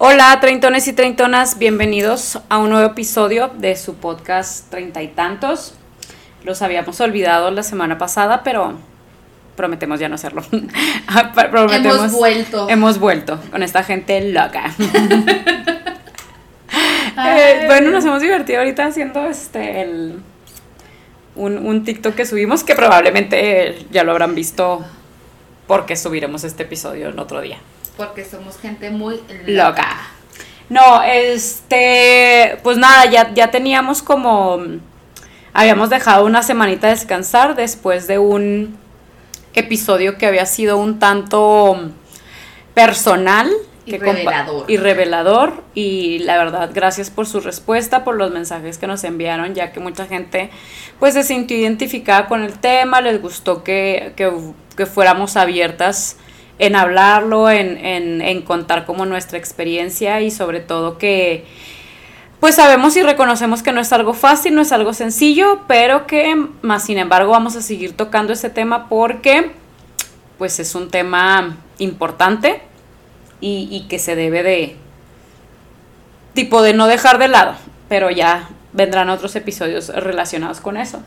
Hola, treintones y treintonas, bienvenidos a un nuevo episodio de su podcast Treinta y Tantos. Los habíamos olvidado la semana pasada, pero prometemos ya no hacerlo. prometemos, hemos vuelto. Hemos vuelto con esta gente loca. Eh, bueno, nos hemos divertido ahorita haciendo este el un, un TikTok que subimos que probablemente ya lo habrán visto porque subiremos este episodio en otro día. Porque somos gente muy loca. No, este, pues nada, ya, ya teníamos como, habíamos dejado una semanita de descansar después de un episodio que había sido un tanto personal. Y revelador. Y revelador. Y la verdad, gracias por su respuesta, por los mensajes que nos enviaron, ya que mucha gente pues se sintió identificada con el tema, les gustó que, que, que fuéramos abiertas en hablarlo, en, en, en contar como nuestra experiencia y sobre todo que pues sabemos y reconocemos que no es algo fácil, no es algo sencillo, pero que más sin embargo vamos a seguir tocando ese tema porque pues es un tema importante y, y, que se debe de tipo de no dejar de lado, pero ya vendrán otros episodios relacionados con eso.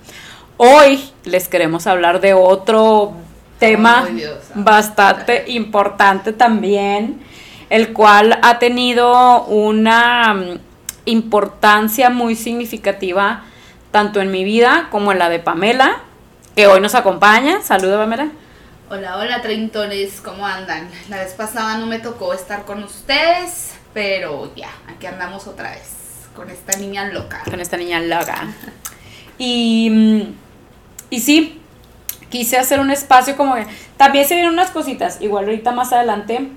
Hoy les queremos hablar de otro tema bastante importante también, el cual ha tenido una mm, importancia muy significativa tanto en mi vida como en la de Pamela, que hoy nos acompaña. Saluda, Pamela. Hola, hola, treintones, ¿cómo andan? La vez pasada no me tocó estar con ustedes, pero ya, aquí andamos otra vez, con esta niña loca. Con esta niña loca. y, mm, y sí, quise hacer un espacio como que también se vienen unas cositas, igual ahorita más adelante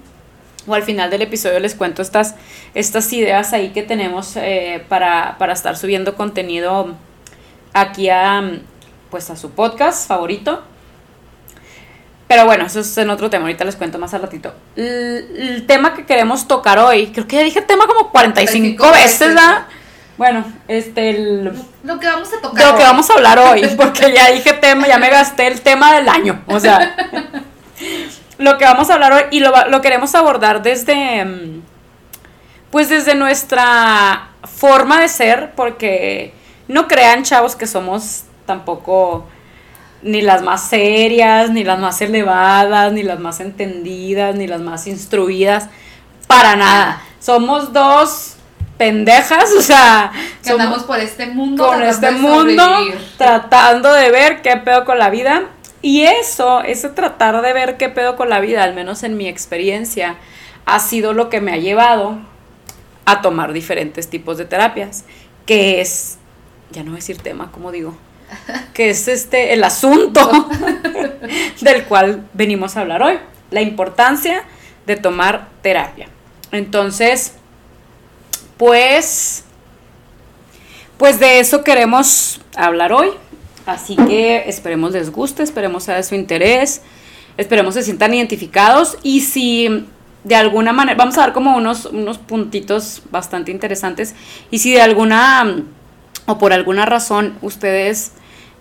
o al final del episodio les cuento estas, estas ideas ahí que tenemos eh, para, para, estar subiendo contenido aquí a, pues a su podcast favorito. Pero bueno, eso es en otro tema, ahorita les cuento más al ratito. El, el tema que queremos tocar hoy, creo que ya dije tema como 45, 45 veces, ¿verdad? Bueno, este el, lo que vamos a tocar. De lo que vamos a hablar hoy, porque ya dije tema, ya me gasté el tema del año. O sea, lo que vamos a hablar hoy y lo, lo queremos abordar desde pues desde nuestra forma de ser, porque no crean, chavos, que somos tampoco ni las más serias, ni las más elevadas, ni las más entendidas, ni las más instruidas, para nada. Somos dos pendejas, o sea, que andamos por este mundo, con este mundo, tratando de ver qué pedo con la vida. Y eso, ese tratar de ver qué pedo con la vida, al menos en mi experiencia, ha sido lo que me ha llevado a tomar diferentes tipos de terapias, que es, ya no voy a decir tema, como digo, que es este el asunto del cual venimos a hablar hoy, la importancia de tomar terapia. Entonces, pues, pues de eso queremos hablar hoy. Así que esperemos les guste, esperemos sea de su interés, esperemos se sientan identificados y si de alguna manera, vamos a dar como unos, unos puntitos bastante interesantes y si de alguna o por alguna razón ustedes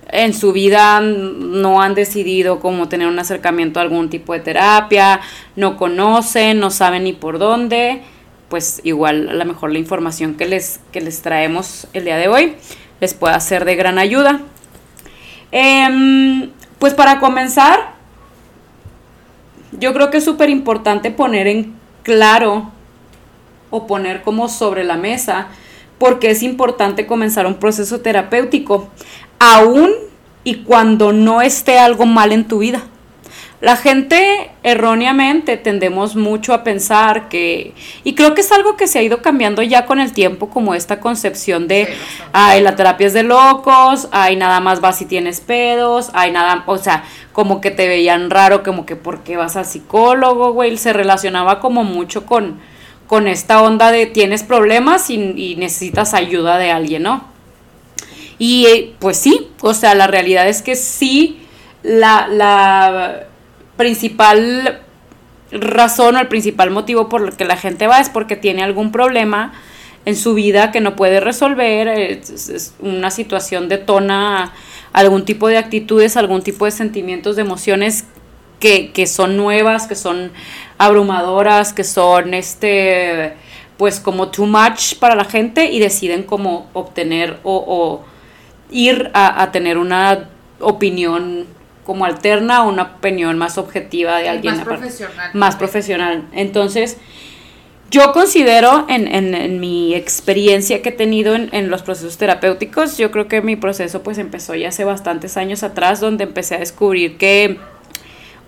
en su vida no han decidido cómo tener un acercamiento a algún tipo de terapia, no conocen, no saben ni por dónde, pues igual a lo mejor la información que les, que les traemos el día de hoy les pueda ser de gran ayuda. Eh, pues para comenzar, yo creo que es súper importante poner en claro o poner como sobre la mesa porque es importante comenzar un proceso terapéutico, aún y cuando no esté algo mal en tu vida. La gente erróneamente tendemos mucho a pensar que, y creo que es algo que se ha ido cambiando ya con el tiempo, como esta concepción de, ay, la terapia es de locos, ay, nada más vas si tienes pedos, ay, nada, o sea, como que te veían raro, como que por qué vas al psicólogo, güey, se relacionaba como mucho con, con esta onda de tienes problemas y, y necesitas ayuda de alguien, ¿no? Y pues sí, o sea, la realidad es que sí, la, la principal razón o el principal motivo por el que la gente va es porque tiene algún problema en su vida que no puede resolver, es, una situación detona algún tipo de actitudes, algún tipo de sentimientos, de emociones que, que son nuevas, que son abrumadoras, que son este pues como too much para la gente y deciden como obtener o, ir a, tener una opinión como alterna o una opinión más objetiva de alguien. Más profesional. Más profesional. Entonces, yo considero en, mi experiencia que he tenido en, los procesos terapéuticos, yo creo que mi proceso pues empezó ya hace bastantes años atrás, donde empecé a descubrir que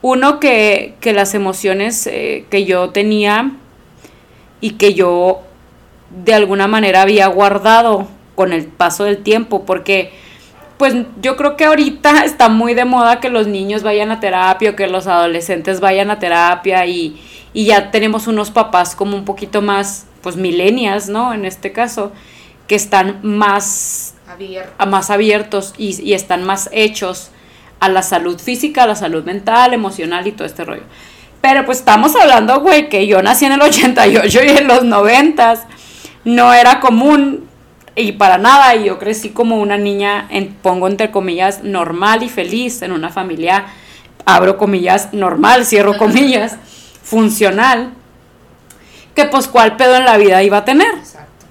uno, que, las emociones eh, que yo tenía y que yo de alguna manera había guardado con el paso del tiempo, porque pues yo creo que ahorita está muy de moda que los niños vayan a terapia o que los adolescentes vayan a terapia y y ya tenemos unos papás como un poquito más, pues milenias, ¿no? En este caso, que están más, más abiertos y, y, están más hechos a la salud física, a la salud mental, emocional y todo este rollo. Pero pues estamos hablando, güey, que yo nací en el 88 y en los 90 no era común y para nada, y yo crecí como una niña, en, pongo entre comillas, normal y feliz en una familia, abro comillas, normal, cierro comillas funcional, que pues cuál pedo en la vida iba a tener.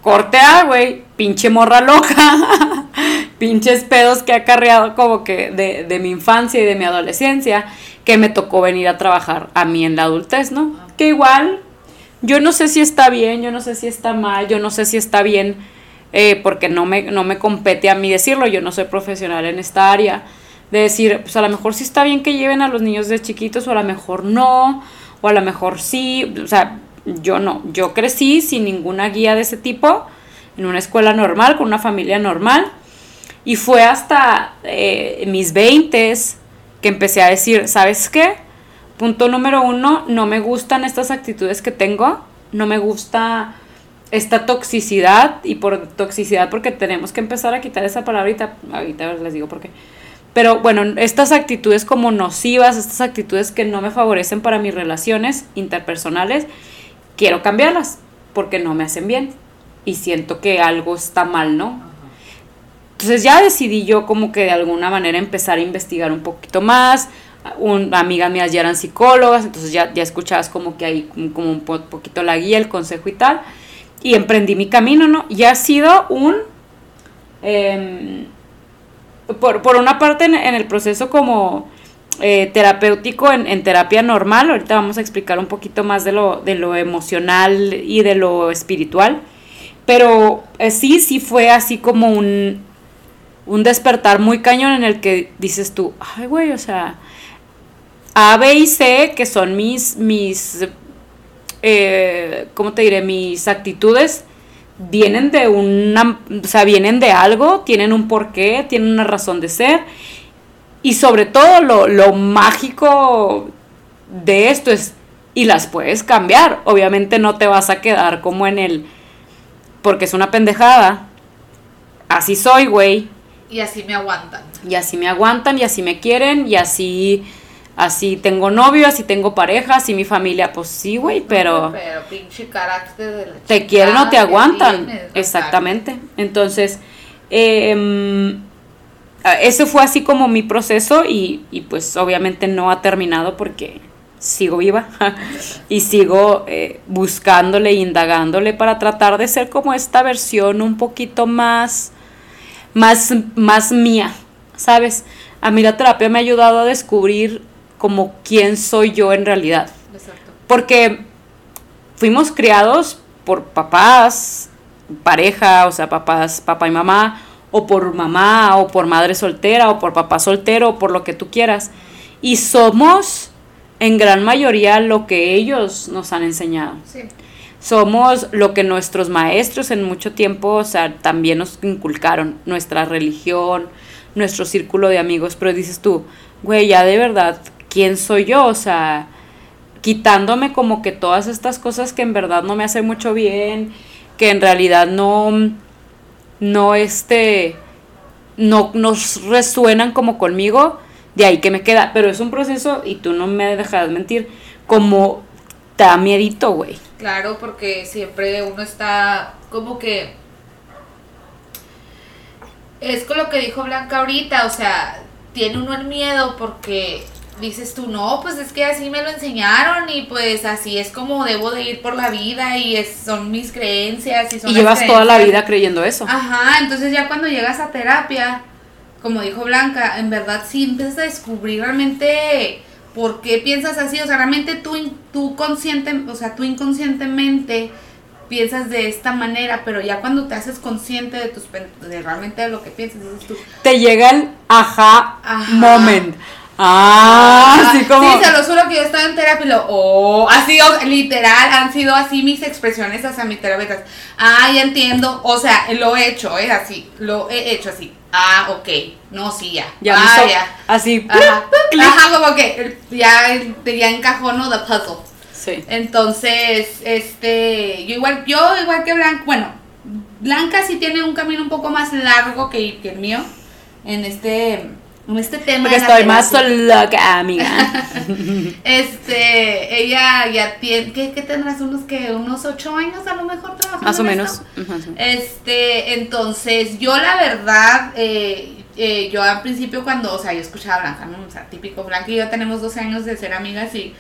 Corte A, güey, pinche morra loca, pinches pedos que ha acarreado como que de, de, mi infancia y de mi adolescencia, que me tocó venir a trabajar a mí en la adultez, ¿no? Que igual, yo no sé si está bien, yo no sé si está mal, yo no sé si está bien, eh, porque no me, no me compete a mí decirlo, yo no soy profesional en esta área, de decir, pues a lo mejor sí está bien que lleven a los niños de chiquitos o a lo mejor no, o a lo mejor sí, o sea, yo no, yo crecí sin ninguna guía de ese tipo, en una escuela normal, con una familia normal, y fue hasta eh, mis veintes que empecé a decir, ¿sabes qué? Punto número uno, no me gustan estas actitudes que tengo, no me gusta esta toxicidad, y por toxicidad porque tenemos que empezar a quitar esa palabrita, ahorita les digo por qué pero bueno, estas actitudes como nocivas, estas actitudes que no me favorecen para mis relaciones interpersonales, quiero cambiarlas porque no me hacen bien y siento que algo está mal, ¿no? Entonces ya decidí yo como que de alguna manera empezar a investigar un poquito más. Un, amigas mías ya eran psicólogas, entonces ya, ya escuchabas como que hay como un poquito la guía, el consejo y tal. Y emprendí mi camino, ¿no? Y ha sido un... Em, por, por una parte en, el proceso como eh, terapéutico, en, terapia normal, ahorita vamos a explicar un poquito más de lo, de lo emocional y de lo espiritual, pero eh, sí, sí fue así como un, un despertar muy cañón en el que dices tú, ay güey, o sea, A, B y C, que son mis, mis, eh, ¿cómo te diré? Mis actitudes, vienen de una, o sea, vienen de algo, tienen un porqué, tienen una razón de ser. Y sobre todo lo, lo mágico de esto es, y las puedes cambiar. Obviamente no te vas a quedar como en el, porque es una pendejada. Así soy, güey. Y así me aguantan. Y así me aguantan, y así me quieren, y así así tengo novio, así tengo pareja, así mi familia, pues sí, güey, pero... Pero pinche carácter de Te quieren o te aguantan, exactamente. Entonces, eh, ese fue así como mi proceso y, y, pues obviamente no ha terminado porque sigo viva y sigo eh, buscándole indagándole para tratar de ser como esta versión un poquito más, más, más mía, ¿sabes? A mí la terapia me ha ayudado a descubrir como quién soy yo en realidad. Porque fuimos criados por papás, pareja, o sea, papás, papá y mamá, o por mamá, o por madre soltera, o por papá soltero, o por lo que tú quieras. Y somos en gran mayoría lo que ellos nos han enseñado. Somos lo que nuestros maestros en mucho tiempo, o sea, también nos inculcaron, nuestra religión, nuestro círculo de amigos, pero dices tú, güey, ya de verdad quién soy yo, o sea, quitándome como que todas estas cosas que en verdad no me hacen mucho bien, que en realidad no, no este, no nos resuenan como conmigo, de ahí que me queda, pero es un proceso, y tú no me dejas mentir, como te da miedito, güey. Claro, porque siempre uno está como que... Es con lo que dijo Blanca ahorita, o sea, tiene uno el miedo porque dices tú, no, pues es que así me lo enseñaron y pues así es como debo de ir por la vida y es, son mis creencias y son Y llevas toda la vida creyendo eso. Ajá, entonces ya cuando llegas a terapia, como dijo Blanca, en verdad sí empiezas a descubrir realmente por qué piensas así, o sea, realmente tú, tú consciente, o sea, tú inconscientemente piensas de esta manera, pero ya cuando te haces consciente de tus de realmente de lo que piensas, dices tú, Te llega el Ajá. moment. Ah, así como. Sí, se lo juro que yo estaba en terapia y lo, oh, así, o- literal, han sido así mis expresiones hacia mis terapeutas. Ah, ya entiendo, o sea, lo he hecho, es así, lo he hecho así. Ah, ok, no, sí, ya. Ya ah, ya. así. Ajá, ajá, como que ya, ya encajó, ¿no? The puzzle. Sí. Entonces, este, yo igual, yo igual que Blanca, bueno, Blanca sí tiene un camino un poco más largo que, que el mío en este, en este tema. Porque estoy más loca, amiga. Este, ella ya tiene, ¿qué, qué tendrás? Unos que, unos ocho años a lo mejor trabajando Más o en menos. esto? Más o menos. Este, entonces, yo la verdad, eh, eh, yo al principio cuando, o sea, yo escuchaba a Blanca, ¿no? O sea, típico, Blanca y yo tenemos 12 años de ser amigas y,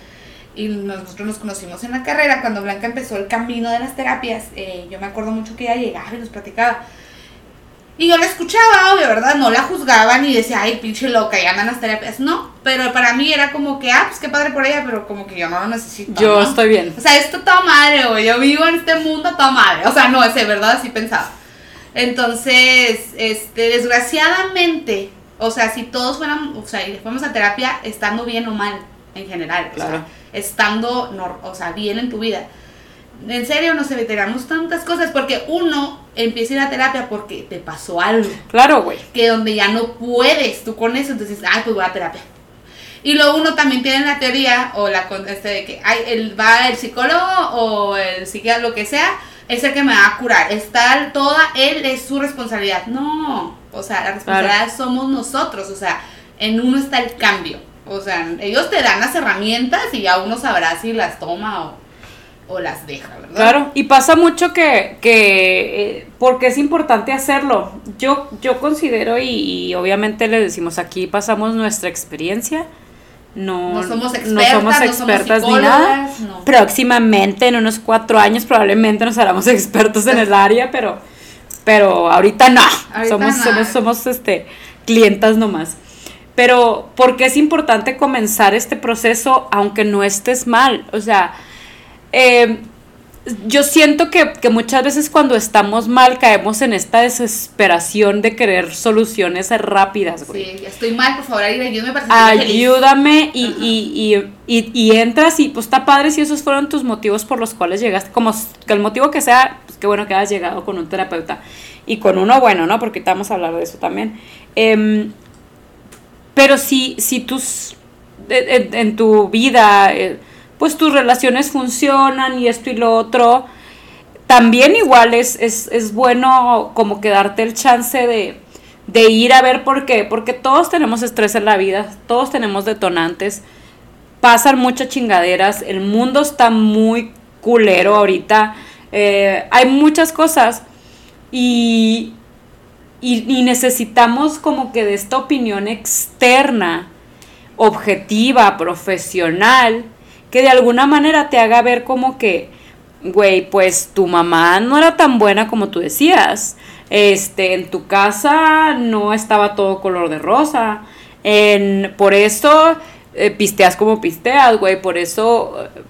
y nosotros nos conocimos en la carrera. Cuando Blanca empezó el camino de las terapias, eh, yo me acuerdo mucho que ella llegaba y nos platicaba. Y yo la escuchaba, obvio, ¿verdad? No la juzgaba ni decía, ay, pinche loca, y andan las terapias. No, pero para mí era como que, ah, pues qué padre por ella, pero como que yo no lo necesito. Yo ¿no? estoy bien. O sea, esto toda madre, güey. Yo vivo en este mundo toda madre. O sea, no, de verdad así pensaba. Entonces, este, desgraciadamente, o sea, si todos fuéramos, o sea, y fuéramos a terapia estando bien o mal, en general. O Claro. sea, estando, nor- o sea, bien en tu vida. En serio, nos evitamos tantas cosas porque uno empieza a ir a terapia porque te pasó algo Claro, güey. que donde ya no puedes tú con eso, entonces, ay, pues voy a terapia. Y luego uno también tiene la teoría o la este de que ay, el, va el psicólogo o el psiquiatra, lo que sea, es el que me va a curar. Está toda, él es su responsabilidad. No, o sea, la responsabilidad somos nosotros, o sea, en uno está el cambio. O sea, ellos te dan las herramientas y ya uno sabrá si las toma o, o las deja, ¿verdad? Claro, y pasa mucho que, que eh, porque es importante hacerlo. Yo, yo considero, y, y obviamente le decimos aquí, pasamos nuestra experiencia. No, No somos no expertas, somos no somos expertas ni nada. no. Próximamente, en unos cuatro años, probablemente nos haremos expertos en el área, pero, pero ahorita no. Ahorita somos, no. somos, somos este, clientas nomás. Pero, porque es importante comenzar este proceso aunque no estés mal? O sea, eh, yo siento que, que muchas veces cuando estamos mal caemos en esta desesperación de querer soluciones rápidas, güey. Sí, estoy mal, por favor, ayúdame para. Ayúdame y, y, y, y, entras y pues está padre si esos fueron tus motivos por los cuales llegaste, como que el motivo que sea, pues qué bueno que hayas llegado con un terapeuta y con uno bueno, ¿no? Porque vamos a hablar de eso también. Em, pero si, si tus, en tu vida, eh, pues tus relaciones funcionan y esto y lo otro, también igual es, es, es bueno como que darte el chance de, de ir a ver por qué, porque todos tenemos estrés en la vida, todos tenemos detonantes, pasan muchas chingaderas, el mundo está muy culero ahorita, eh, hay muchas cosas y, y, y necesitamos como que de esta opinión externa, objetiva, profesional, que de alguna manera te haga ver como que, güey, pues tu mamá no era tan buena como tú decías. Este, en tu casa no estaba todo color de rosa. En, por eso eh, pisteas como pisteas, güey. Por eso eh,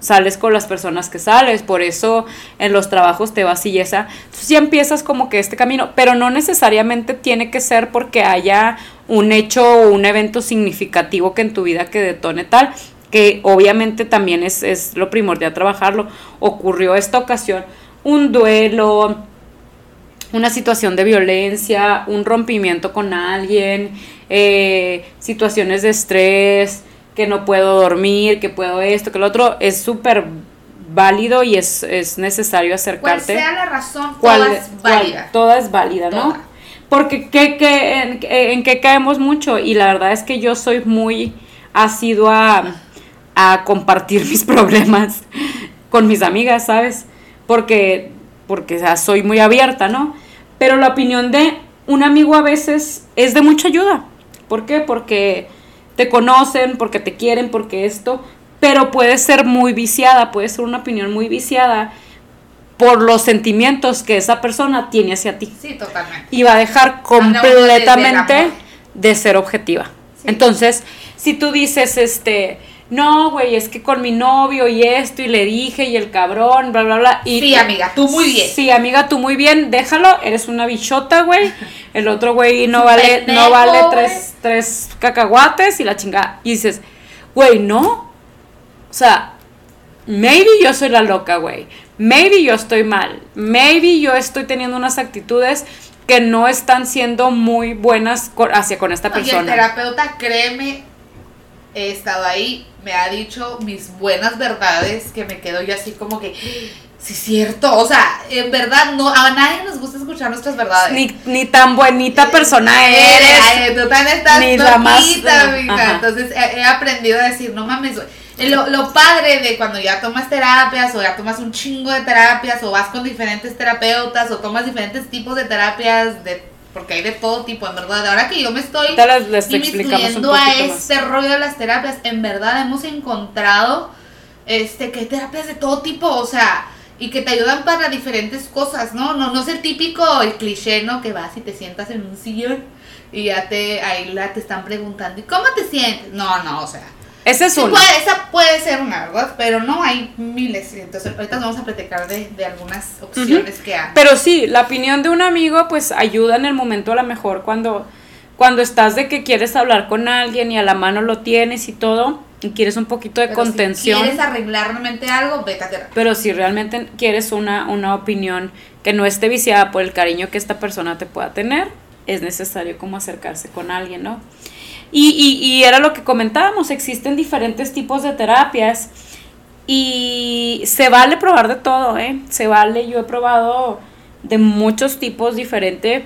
sales con las personas que sales. Por eso en los trabajos te vas y esa. Entonces ya empiezas como que este camino. Pero no necesariamente tiene que ser porque haya un hecho o un evento significativo que en tu vida que detone tal que obviamente también es, es lo primordial trabajarlo. Ocurrió esta ocasión un duelo, una situación de violencia, un rompimiento con alguien, eh, situaciones de estrés, que no puedo dormir, que puedo esto, que lo otro, es súper válido y es, es necesario Cual acercarte. sea la razón, ¿Cuál- toda es válida. toda es válida, ¿no? Toda. Porque ¿qué, qué- en, en qué caemos mucho y la verdad es que yo soy muy asidua a, compartir mis problemas con mis amigas, ¿sabes? Porque, porque o sea, soy muy abierta, ¿no? Pero la opinión de un amigo a veces es de mucha ayuda. ¿Por qué? Porque te conocen, porque te quieren, porque esto, pero puede ser muy viciada, puede ser una opinión muy viciada por los sentimientos que esa persona tiene hacia ti. Sí, totalmente. Y va a dejar completamente de ser objetiva. Entonces, si tú dices, este, no, güey, es que con mi novio y esto, y le dije, y el cabrón, bla, bla, bla. Y sí, amiga, tú muy bien. Sí, amiga, tú muy bien, déjalo, eres una bichota, güey. El otro güey no vale, no vale tres, tres cacahuates y la chingada. Y dices, güey, no. O sea, maybe yo soy la loca, güey. Maybe yo estoy mal. Maybe yo estoy teniendo unas actitudes que no están siendo muy buenas hacia con esta persona. Y el terapeuta, créeme, he estado ahí, me ha dicho mis buenas verdades que me quedo yo así como que sí cierto, o sea, en verdad no a nadie nos gusta escuchar nuestras verdades. Ni, ni tan buenita persona eres. tú también estás ni la más, Entonces he, aprendido a decir, no mames, lo, lo padre de cuando ya tomas terapias o ya tomas un chingo de terapias o vas con diferentes terapeutas o tomas diferentes tipos de terapias de porque hay de todo tipo, en verdad. Ahora que yo me estoy inmiscuyendo a este rollo de las terapias, en verdad hemos encontrado este que hay terapias de todo tipo, o sea, y que te ayudan para diferentes cosas, ¿no? No, no es el típico, el cliché, ¿no? Que vas y te sientas en un sillón y ya te, ahí la te están preguntando, ¿y cómo te sientes? No, no, o sea, esa es una. Puede, esa puede ser una, ¿verdad? Pero no hay miles. Entonces, ahorita vamos a platicar de, de algunas opciones que hay. Pero sí, la opinión de un amigo, pues ayuda en el momento a lo mejor cuando, cuando estás de que quieres hablar con alguien y a la mano lo tienes y todo, y quieres un poquito de contención. Si quieres arreglar realmente algo, vete a terapia. Pero si realmente quieres una, una opinión que no esté viciada por el cariño que esta persona te pueda tener, es necesario como acercarse con alguien, ¿no? Y, y, era lo que comentábamos, existen diferentes tipos de terapias y se vale probar de todo, ¿eh? Se vale, yo he probado de muchos tipos diferentes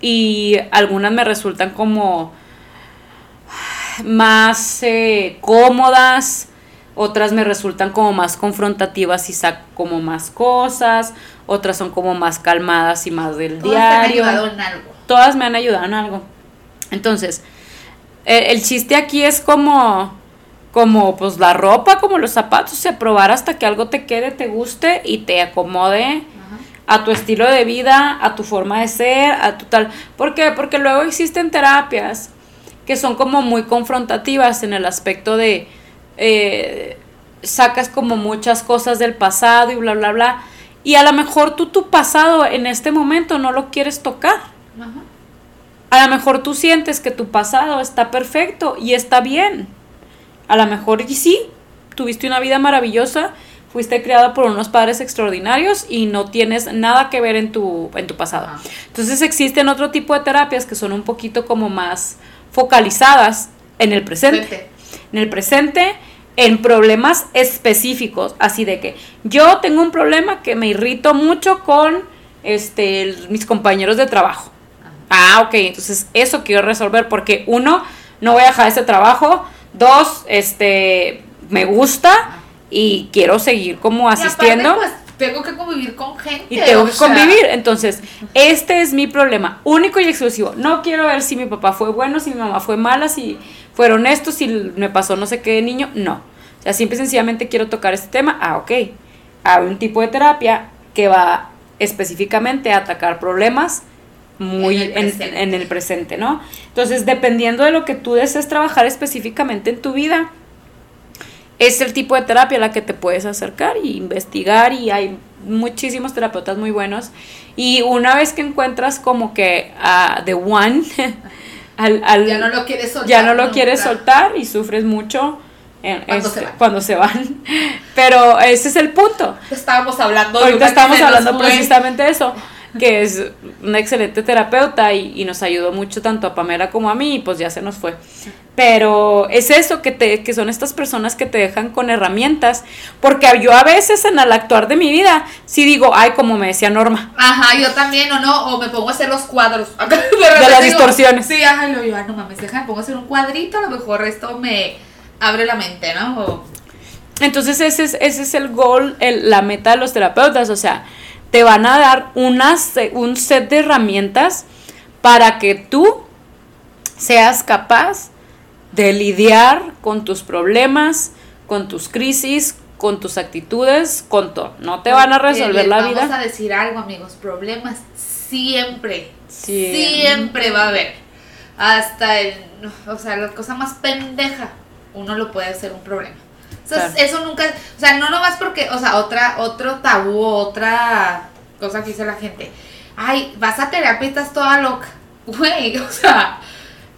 y algunas me resultan como más eh, cómodas, otras me resultan como más confrontativas y saco como más cosas, otras son como más calmadas y más del diario. Me han ayudado en algo. Todas me han ayudado en algo. Entonces, el, chiste aquí es como, como pues la ropa, como los zapatos, o sea, probar hasta que algo te quede, te guste y te acomode a tu estilo de vida, a tu forma de ser, a tu tal. ¿Por qué? Porque luego existen terapias que son como muy confrontativas en el aspecto de eh, sacas como muchas cosas del pasado y bla, bla, bla. Y a lo mejor tú tu pasado en este momento no lo quieres tocar. Ajá. A lo mejor tú sientes que tu pasado está perfecto y está bien. A lo mejor y sí, tuviste una vida maravillosa, fuiste criada por unos padres extraordinarios y no tienes nada que ver en tu, en tu pasado. Entonces existen otro tipo de terapias que son un poquito como más focalizadas en el presente. En el presente, en problemas específicos, así de que yo tengo un problema que me irrito mucho con este, mis compañeros de trabajo Ah, ok, entonces eso quiero resolver porque uno, no voy a dejar ese trabajo, dos, este, me gusta y quiero seguir como asistiendo. pues, tengo que convivir con gente. Y tengo que convivir. Entonces, este es mi problema, único y exclusivo. No quiero ver si mi papá fue bueno, si mi mamá fue mala, si fueron estos, si me pasó no sé qué de niño. No. O sea, simple y sencillamente quiero tocar este tema. Ah, ok. Hay un tipo de terapia que va específicamente a atacar problemas muy en el, presente, ¿no? Entonces, dependiendo de lo que tú desees trabajar específicamente en tu vida, es el tipo de terapia a la que te puedes acercar y investigar y hay muchísimos terapeutas muy buenos y una vez que encuentras como que a The One al, ya no lo quieres soltar ya no lo quieres soltar y sufres mucho cuando, se cuando, se van. Pero ese es el punto. Estábamos hablando. Ahorita estamos hablando precisamente de eso que es una excelente terapeuta y, nos ayudó mucho tanto a Pamela como a mí y pues ya se nos fue. Pero es eso, que, te, que son estas personas que te dejan con herramientas, porque yo a veces en el actuar de mi vida sí digo, ay, como me decía Norma. Ajá, yo también, o no, o me pongo a hacer los cuadros. de, las distorsiones. Sí, ajá, lo yo, no mames, deja, me pongo a hacer un cuadrito, a lo mejor esto me abre la mente, ¿no? Entonces ese es, ese es el gol, la meta de los terapeutas, o sea, te van a dar unas, un set de herramientas para que tú seas capaz de lidiar con tus problemas, con tus crisis, con tus actitudes, con todo. No te van a resolver la vida. Vamos a decir algo, amigos, problemas siempre, siempre, va a haber. Hasta el, o sea, la cosa más pendeja, uno lo puede hacer un problema. Sea, eso nunca, o sea, no nomás porque, o sea, otra, otro tabú, otra cosa que dice la gente. Ay, vas a terapia y estás toda loca. Güey, o sea,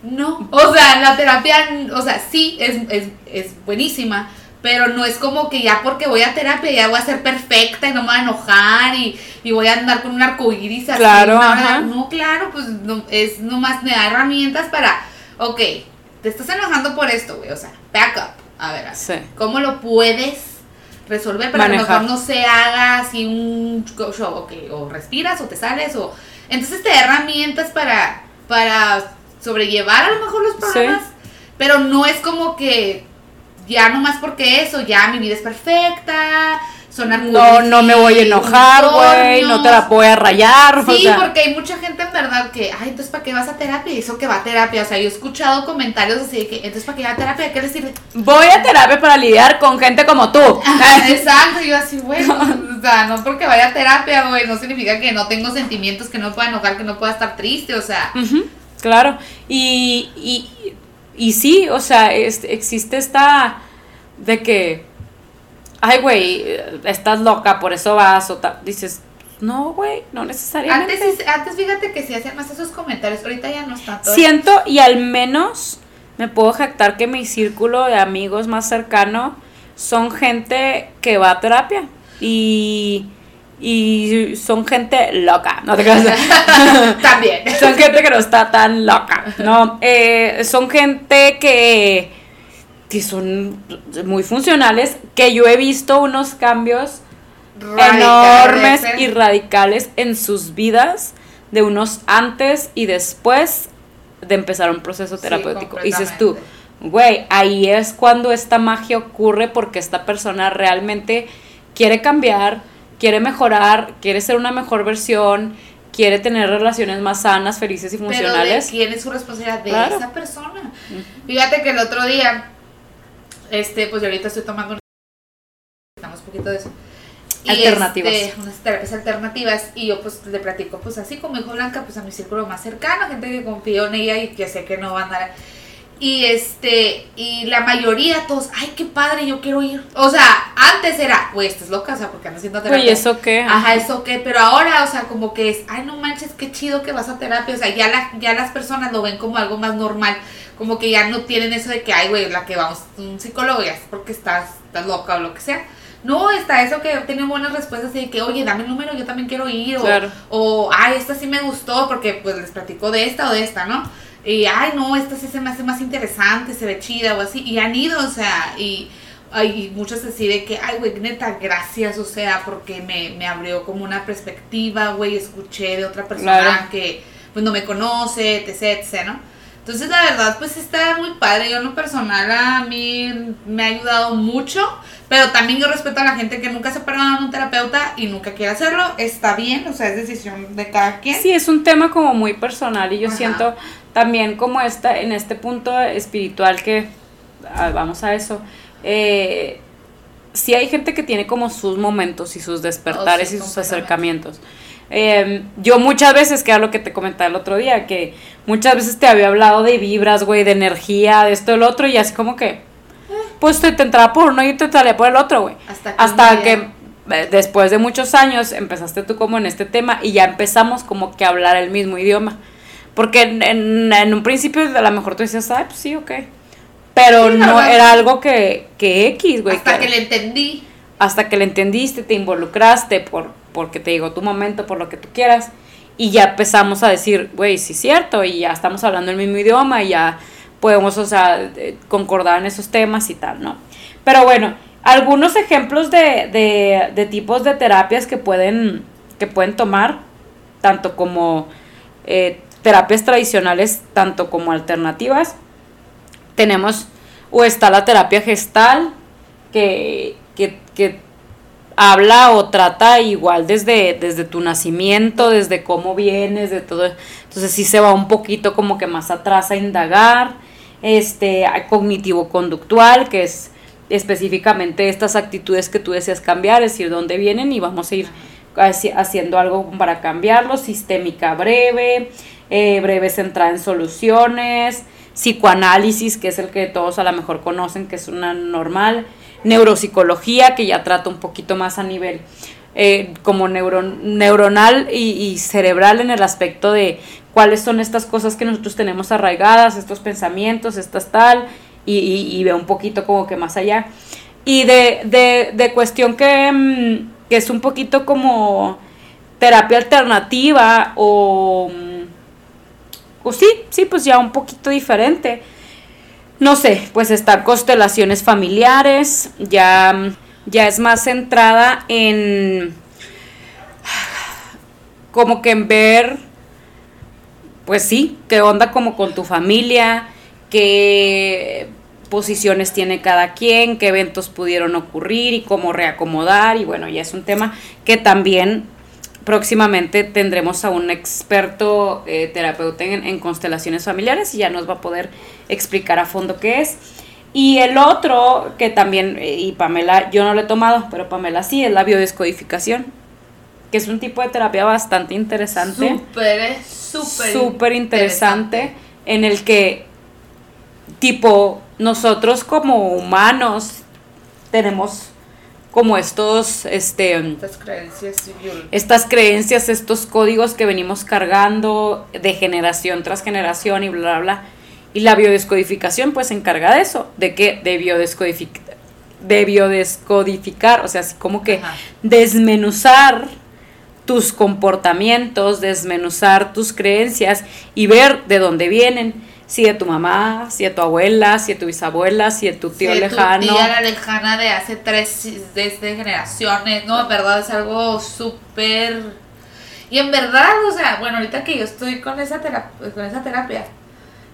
no. O sea, la terapia, o sea, sí, es, es, es buenísima, pero no es como que ya porque voy a terapia ya voy a ser perfecta y no me voy a enojar y, voy a andar con un arco iris así. Claro, No, claro, pues no, es nomás me da herramientas para, ok, te estás enojando por esto, güey, o sea, back up. A ver, ¿cómo lo puedes resolver? Pero a lo mejor no se haga así un show, ok, o respiras o te sales o... Entonces te da herramientas para, para sobrellevar a lo mejor los problemas, pero no es como que ya nomás porque eso, ya mi vida es perfecta, no, no me voy a enojar, güey, no te la voy a rayar. Sí, porque hay mucha gente en verdad que, ay, entonces ¿para qué vas a terapia? Y eso que va a terapia. O sea, yo he escuchado comentarios así de que, entonces ¿para qué va a terapia? ¿Qué le sirve? Voy a terapia para lidiar con gente como tú. Exacto, yo así, güey, o sea, no porque vaya a terapia, güey, no significa que no tengo sentimientos, que no pueda enojar, que no pueda estar triste, o sea. claro, y, y, y sí, o sea, existe esta de que ay, güey, estás loca, por eso vas, o dices, no, güey, no necesariamente. Antes, antes fíjate que si hacían más esos comentarios, ahorita ya no está todo. Siento, y al menos me puedo jactar que mi círculo de amigos más cercano son gente que va a terapia y y son gente loca, no te creas. También. son gente que no está tan loca, ¿no? Eh, son gente que que son muy funcionales, que yo he visto unos cambios enormes y radicales en sus vidas de unos antes y después de empezar un proceso terapéutico. y dices tú, güey, ahí es cuando esta magia ocurre porque esta persona realmente quiere cambiar, quiere mejorar, quiere ser una mejor versión, quiere tener relaciones más sanas, felices y funcionales. Pero quién es su responsabilidad de esa persona. Fíjate que el otro día este, pues yo ahorita estoy tomando estamos un poquito de eso. Alternativas. Este, unas terapias alternativas y yo pues le platico pues así como hijo Blanca pues a mi círculo más cercano, gente que confío en ella y que sé que no va a andar y este, y la mayoría, todos, ay, qué padre, yo quiero ir. O sea, antes era, güey, estás loca, o sea, porque ando haciendo terapia. ¿y eso qué? Ajá, eso qué, pero ahora, o sea, como que es, ay, no manches, qué chido que vas a terapia. O sea, ya, la, ya las personas lo ven como algo más normal. Como que ya no tienen eso de que, ay, güey, la que vamos, un psicólogo, ya es porque estás, estás loca o lo que sea. No, está eso que tiene buenas respuestas de que, oye, dame el número, yo también quiero ir. O, o, ay, esta sí me gustó porque pues les platico de esta o de esta, ¿no? Y ay no, esta sí se me hace más interesante, se ve chida o así, y han ido, o sea, y hay muchos deciden que, ay, güey, neta, gracias, o sea, porque me, me abrió como una perspectiva, güey, escuché de otra persona que, pues, no me conoce, etc, etc, ¿no? Entonces, la verdad, pues está muy padre. Yo en lo personal a mí me ha ayudado mucho, pero también yo respeto a la gente que nunca se ha perdonado a un terapeuta y nunca quiere hacerlo. Está bien, o sea, es decisión de cada quien. Sí, es un tema como muy personal y yo siento también como esta, en este punto espiritual que, ah, vamos a eso, eh, sí hay gente que tiene como sus momentos y sus despertares oh, y sus acercamientos. Em, yo muchas veces, que era lo que te comentaba el otro día, que muchas veces te había hablado de vibras, güey, de energía, de esto lo otro, y así como que, pues te, te entraba por uno y te salía por el otro, güey. Hasta que, eh, después de muchos años empezaste tú como en este tema y ya empezamos como que a hablar el mismo idioma. Porque en, un principio a lo mejor tú decías, ay, pues sí, ok. Pero no era algo que, que X, güey. Hasta que le entendí. Hasta que le entendiste, te involucraste por porque te digo tu momento, por lo que tú quieras. Y ya empezamos a decir, güey, sí es cierto, y ya estamos hablando el mismo idioma y ya podemos, o sea, concordar en esos temas y tal, ¿no? Pero bueno, algunos ejemplos de, de, tipos de terapias que pueden, que pueden tomar, tanto como eh, terapias tradicionales, tanto como alternativas. Tenemos, o está la terapia gestal, que, que, que habla o trata igual desde, desde tu nacimiento, desde cómo vienes, de todo. Entonces sí se va un poquito como que más atrás a indagar. este, cognitivo-conductual, que es específicamente estas actitudes que tú deseas cambiar, es decir, dónde vienen y vamos a ir haciendo algo para cambiarlo, sistémica breve, eh, breve centrada en soluciones, psicoanálisis, que es el que todos a lo mejor conocen, que es una normal, neuropsicología, que ya trata un poquito más a nivel eh, como neuronal y, cerebral en el aspecto de cuáles son estas cosas que nosotros tenemos arraigadas, estos pensamientos, estas tal, y, ve un poquito como que más allá. Y de, de, cuestión que, mm, que, es un poquito como terapia alternativa o, o sí, sí, pues ya un poquito diferente. No sé, pues están constelaciones familiares, ya ya es más centrada en como que en ver, pues sí, qué onda como con tu familia, qué posiciones tiene cada quien, qué eventos pudieron ocurrir y cómo reacomodar. Y bueno, ya es un tema que también próximamente tendremos a un experto eh, terapeuta en, en, constelaciones familiares y ya nos va a poder explicar a fondo qué es. Y el otro, que también, eh, y Pamela, yo no lo he tomado, pero Pamela sí, es la biodescodificación, que es un tipo de terapia bastante interesante. Súper, súper. Súper interesante, en el que, tipo, nosotros como humanos tenemos como estos, este, estas creencias, estas creencias, estos códigos que venimos cargando de generación tras generación y bla, bla, bla y la biodescodificación pues se encarga de eso, de que de biodescodificar, de biodescodificar, o sea, así como que desmenuzar tus comportamientos, desmenuzar tus creencias y ver de dónde vienen. Si de tu mamá, si de tu abuela, si de tu bisabuela, si de tu tío lejano. Tu tía la lejana de hace tres desde generaciones, no, en verdad es algo súper. Y en verdad, o sea, bueno, ahorita que yo estoy con esa con esa terapia,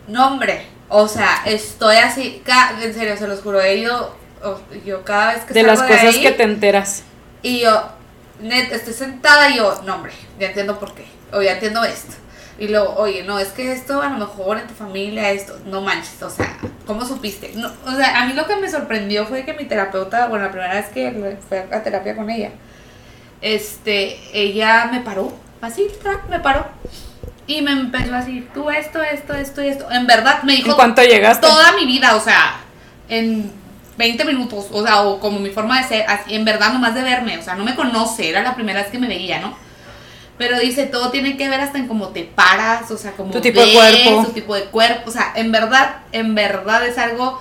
no, hombre. O sea, estoy así. En serio, se los juro. Ido. Yo cada vez que De las cosas que te enteras. Y yo, net, estoy sentada y yo, no, hombre, ya entiendo por qué. O ya entiendo esto. Y luego, oye, no, es que esto a lo mejor en tu familia, esto, no manches, o sea, ¿cómo supiste? No, o sea, a mí lo que me sorprendió fue que mi terapeuta, bueno, la primera vez que fui a terapia con ella, este, ella me paró, así, me paró. Y me empezó a decir, tú esto, esto, esto y esto. En verdad, me dijo. ¿En cuánto llegaste? Toda mi vida, o sea, en 20 minutos, o sea, o como mi forma de ser, así, en verdad, nomás de verme, o sea, no me conoce, era la primera vez que me veía, ¿no? Pero dice, todo tiene que ver hasta en cómo te paras, o sea, como tu tipo de cuerpo. Tu tipo de cuerpo, o sea, en verdad, en verdad es algo.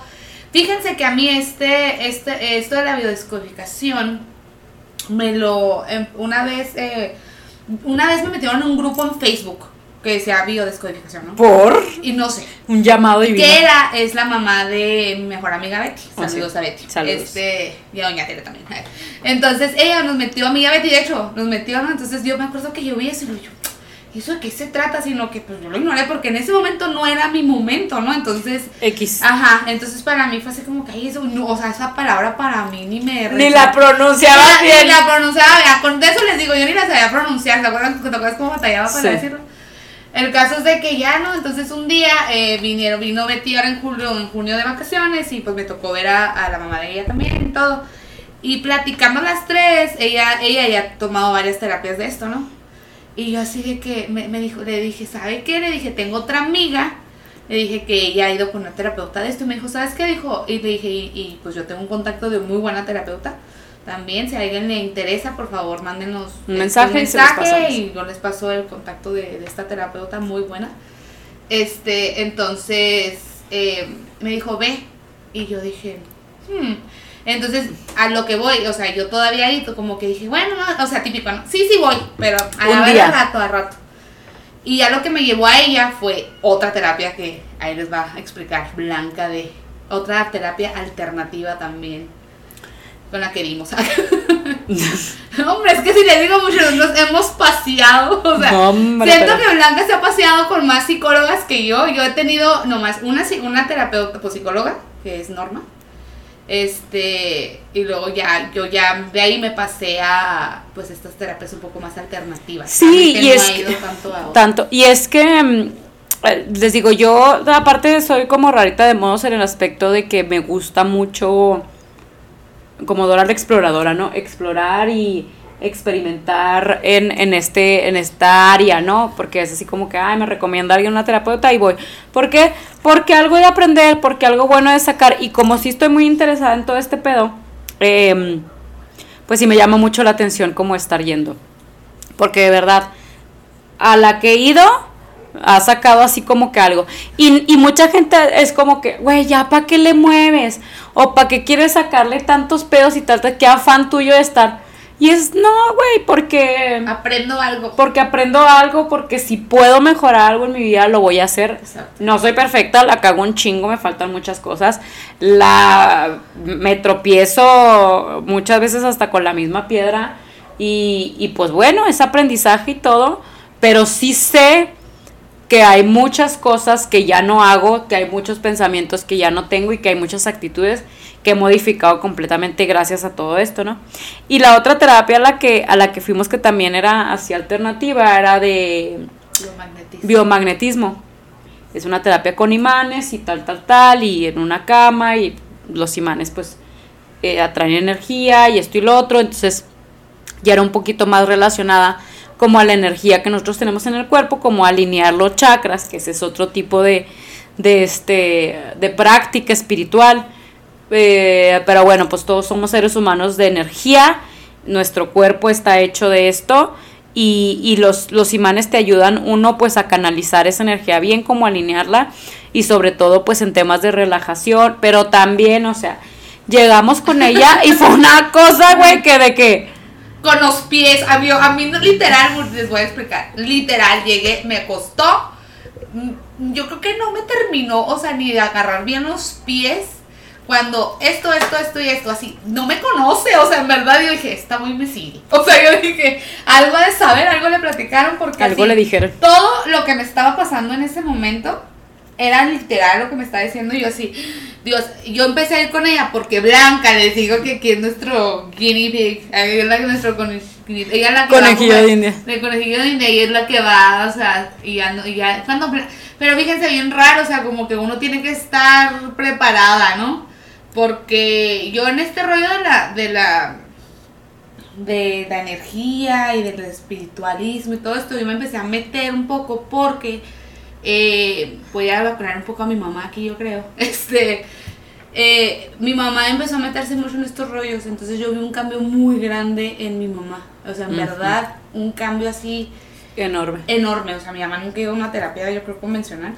Fíjense que a mí este, este, esto de la biodescodificación, me lo, em, una vez, eh, una vez me metieron en un grupo en Facebook que sea biodescodificación, ¿no? ¿Por? Y no sé. Un llamado divino. Que era, es la mamá de mi mejor amiga Betty. Ah, Saludos a Betty. Saludos. Este, y a Doña Tere también. Entonces, ella nos metió, a amiga Betty, de hecho, nos metió, ¿no? Entonces yo me acuerdo que yo vi eso y yo, ¿y eso de qué se trata? Sino que pues yo lo ignoré porque en ese momento no era mi momento, ¿no? Entonces. X. Ajá, entonces para mí fue así como que, ay, eso, no, o sea, esa palabra para mí ni me. Ni la pronunciaba bien. Ni la pronunciaba bien. Con eso les digo, yo ni la sabía pronunciar. ¿Te acuerdas, ¿te acuerdas cómo batallaba para decirlo? El caso es de que ya no, entonces un día eh, vinieron, vino Betty ahora en julio, en junio de vacaciones y pues me tocó ver a, la mamá de ella también y todo. Y platicando las tres, ella, ella ya ha tomado varias terapias de esto, ¿no? Y yo así de que me, me dijo, le dije, ¿sabe qué? Le dije, tengo otra amiga. Le dije que ella ha ido con una terapeuta de esto. Y me dijo, ¿sabes qué? Dijo, y le dije, y pues yo tengo un contacto de muy buena terapeuta también, si a alguien le interesa, por favor, mándenos un mensaje, y, yo les paso el contacto de, esta terapeuta muy buena. Este, entonces, eh, me dijo, ve. Y yo dije, hmm. Entonces, a lo que voy, o sea, yo todavía ahí como que dije, bueno, o sea, típico, ¿no? Sí, sí voy, pero a la vez a rato, a rato. Y ya lo que me llevó a ella fue otra terapia que ahí les va a explicar Blanca de otra terapia alternativa también con la que vimos. Hombre, es que si le digo mucho, nos hemos paseado. O sea, siento que Blanca se ha paseado con más psicólogas que yo. Yo he tenido nomás una, una terapeuta pues, psicóloga, que es Norma. Este, y luego ya, yo ya de ahí me pasé a pues estas terapias un poco más alternativas. Sí, y es tanto, tanto, y es que mm, eh, les digo, yo aparte soy como rarita de modos en el aspecto de que me gusta mucho como Dora la exploradora, ¿no? Explorar y experimentar en, en, este, en esta área, ¿no? Porque es así como que, ay, me recomienda alguien una terapeuta y voy. ¿Por qué? Porque algo de aprender, porque algo bueno de sacar. Y como sí estoy muy interesada en todo este pedo, em, pues sí me llama mucho la atención como estar yendo. Porque de verdad, a la que he ido, ha sacado así como que algo. Y, y mucha gente es como que, güey, ya para qué le mueves, o para qué quieres sacarle tantos pedos y tal, qué afán tuyo de estar. Y es, no, güey, porque... Aprendo algo. Porque aprendo algo, porque si puedo mejorar algo en mi vida, lo voy a hacer. No soy perfecta, la cago un chingo, me faltan muchas cosas. La... Me tropiezo muchas veces hasta con la misma piedra. Y, y pues bueno, es aprendizaje y todo. Pero sí sé que hay muchas cosas que ya no hago, que hay muchos pensamientos que ya no tengo y que hay muchas actitudes que he modificado completamente gracias a todo esto, ¿no? Y la otra terapia a la que, a la que fuimos que también era así alternativa era de biomagnetismo. Es una terapia con imanes y tal, tal, tal, y en una cama y los imanes pues eh, atraen energía y esto y lo otro, entonces ya era un poquito más relacionada como a la energía que nosotros tenemos en el cuerpo, como alinear los chakras, que ese es otro tipo de, de, este, de práctica espiritual. Eh, pero bueno, pues todos somos seres humanos de energía, nuestro cuerpo está hecho de esto y, y los, los imanes te ayudan uno pues a canalizar esa energía bien, como alinearla y sobre todo pues en temas de relajación, pero también, o sea, llegamos con ella y fue una cosa, güey, que de que con los pies. A mí, a mí literal, les voy a explicar. Literal, llegué, me costó. Mm, yo creo que no me terminó, o sea, ni de agarrar bien los pies. Cuando esto, esto, esto y esto, así, no me conoce, o sea, en verdad yo dije, está muy me O sea, yo dije, algo de saber, algo le platicaron porque... Algo le dijeron. Todo lo que me estaba pasando en ese momento era literal lo que me estaba diciendo y yo así, Dios, yo empecé a ir con ella porque Blanca, les digo que, que es nuestro guinea pig, ella es la que nuestro ella la que conejillo de India. El conejillo de India y es la que va, o sea, y ya, no, y ya cuando, pero fíjense bien raro, o sea, como que uno tiene que estar preparada, ¿no? Porque yo en este rollo de la, de la, de la energía y del espiritualismo y todo esto, yo me empecé a meter un poco porque eh, voy a vacunar un poco a mi mamá aquí, yo creo. Este, eh, mi mamá empezó a meterse mucho en estos rollos, entonces yo vi un cambio muy grande en mi mamá. O sea, en verdad, un cambio así. Enorme. Enorme. O sea, mi mamá nunca iba a una terapia, yo creo, convencional.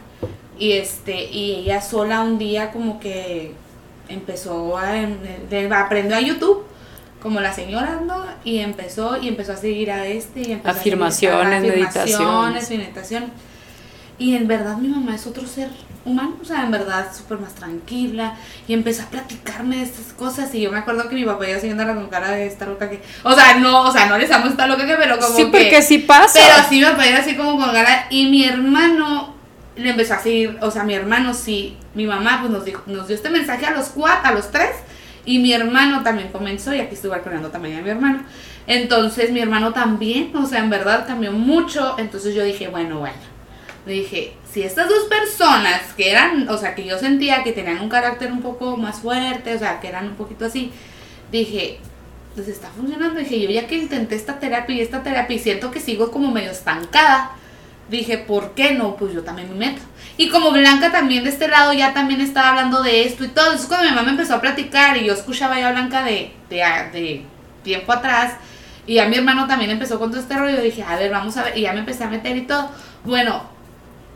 Y, este, y ella sola un día como que empezó a, aprendió a YouTube como la señora, ¿no? Y empezó y empezó a seguir a este y empezó afirmaciones, a meditaciones, meditación. Y en verdad mi mamá es otro ser humano, o sea, en verdad súper más tranquila. Y empezó a platicarme de estas cosas. Y yo me acuerdo que mi papá iba siguiendo con cara de esta loca que. O sea, no, o sea, no les amo esta loca que, pero como. Sí, porque sí pasa. Pero sí me papá así como con cara. Y mi hermano le empezó a seguir, o sea, mi hermano sí, mi mamá pues nos, dijo, nos dio este mensaje a los cuatro, a los tres. Y mi hermano también comenzó, y aquí estuve balconeando también a mi hermano. Entonces mi hermano también, o sea, en verdad cambió mucho. Entonces yo dije, bueno, bueno dije, si estas dos personas que eran, o sea, que yo sentía que tenían un carácter un poco más fuerte, o sea, que eran un poquito así, dije, pues está funcionando. Dije, yo ya que intenté esta terapia y esta terapia y siento que sigo como medio estancada, dije, ¿por qué no? Pues yo también me meto. Y como Blanca también de este lado ya también estaba hablando de esto y todo, entonces cuando mi mamá empezó a platicar y yo escuchaba ya a Blanca de, de, de tiempo atrás, y a mi hermano también empezó con todo este rollo, dije, a ver, vamos a ver, y ya me empecé a meter y todo. Bueno,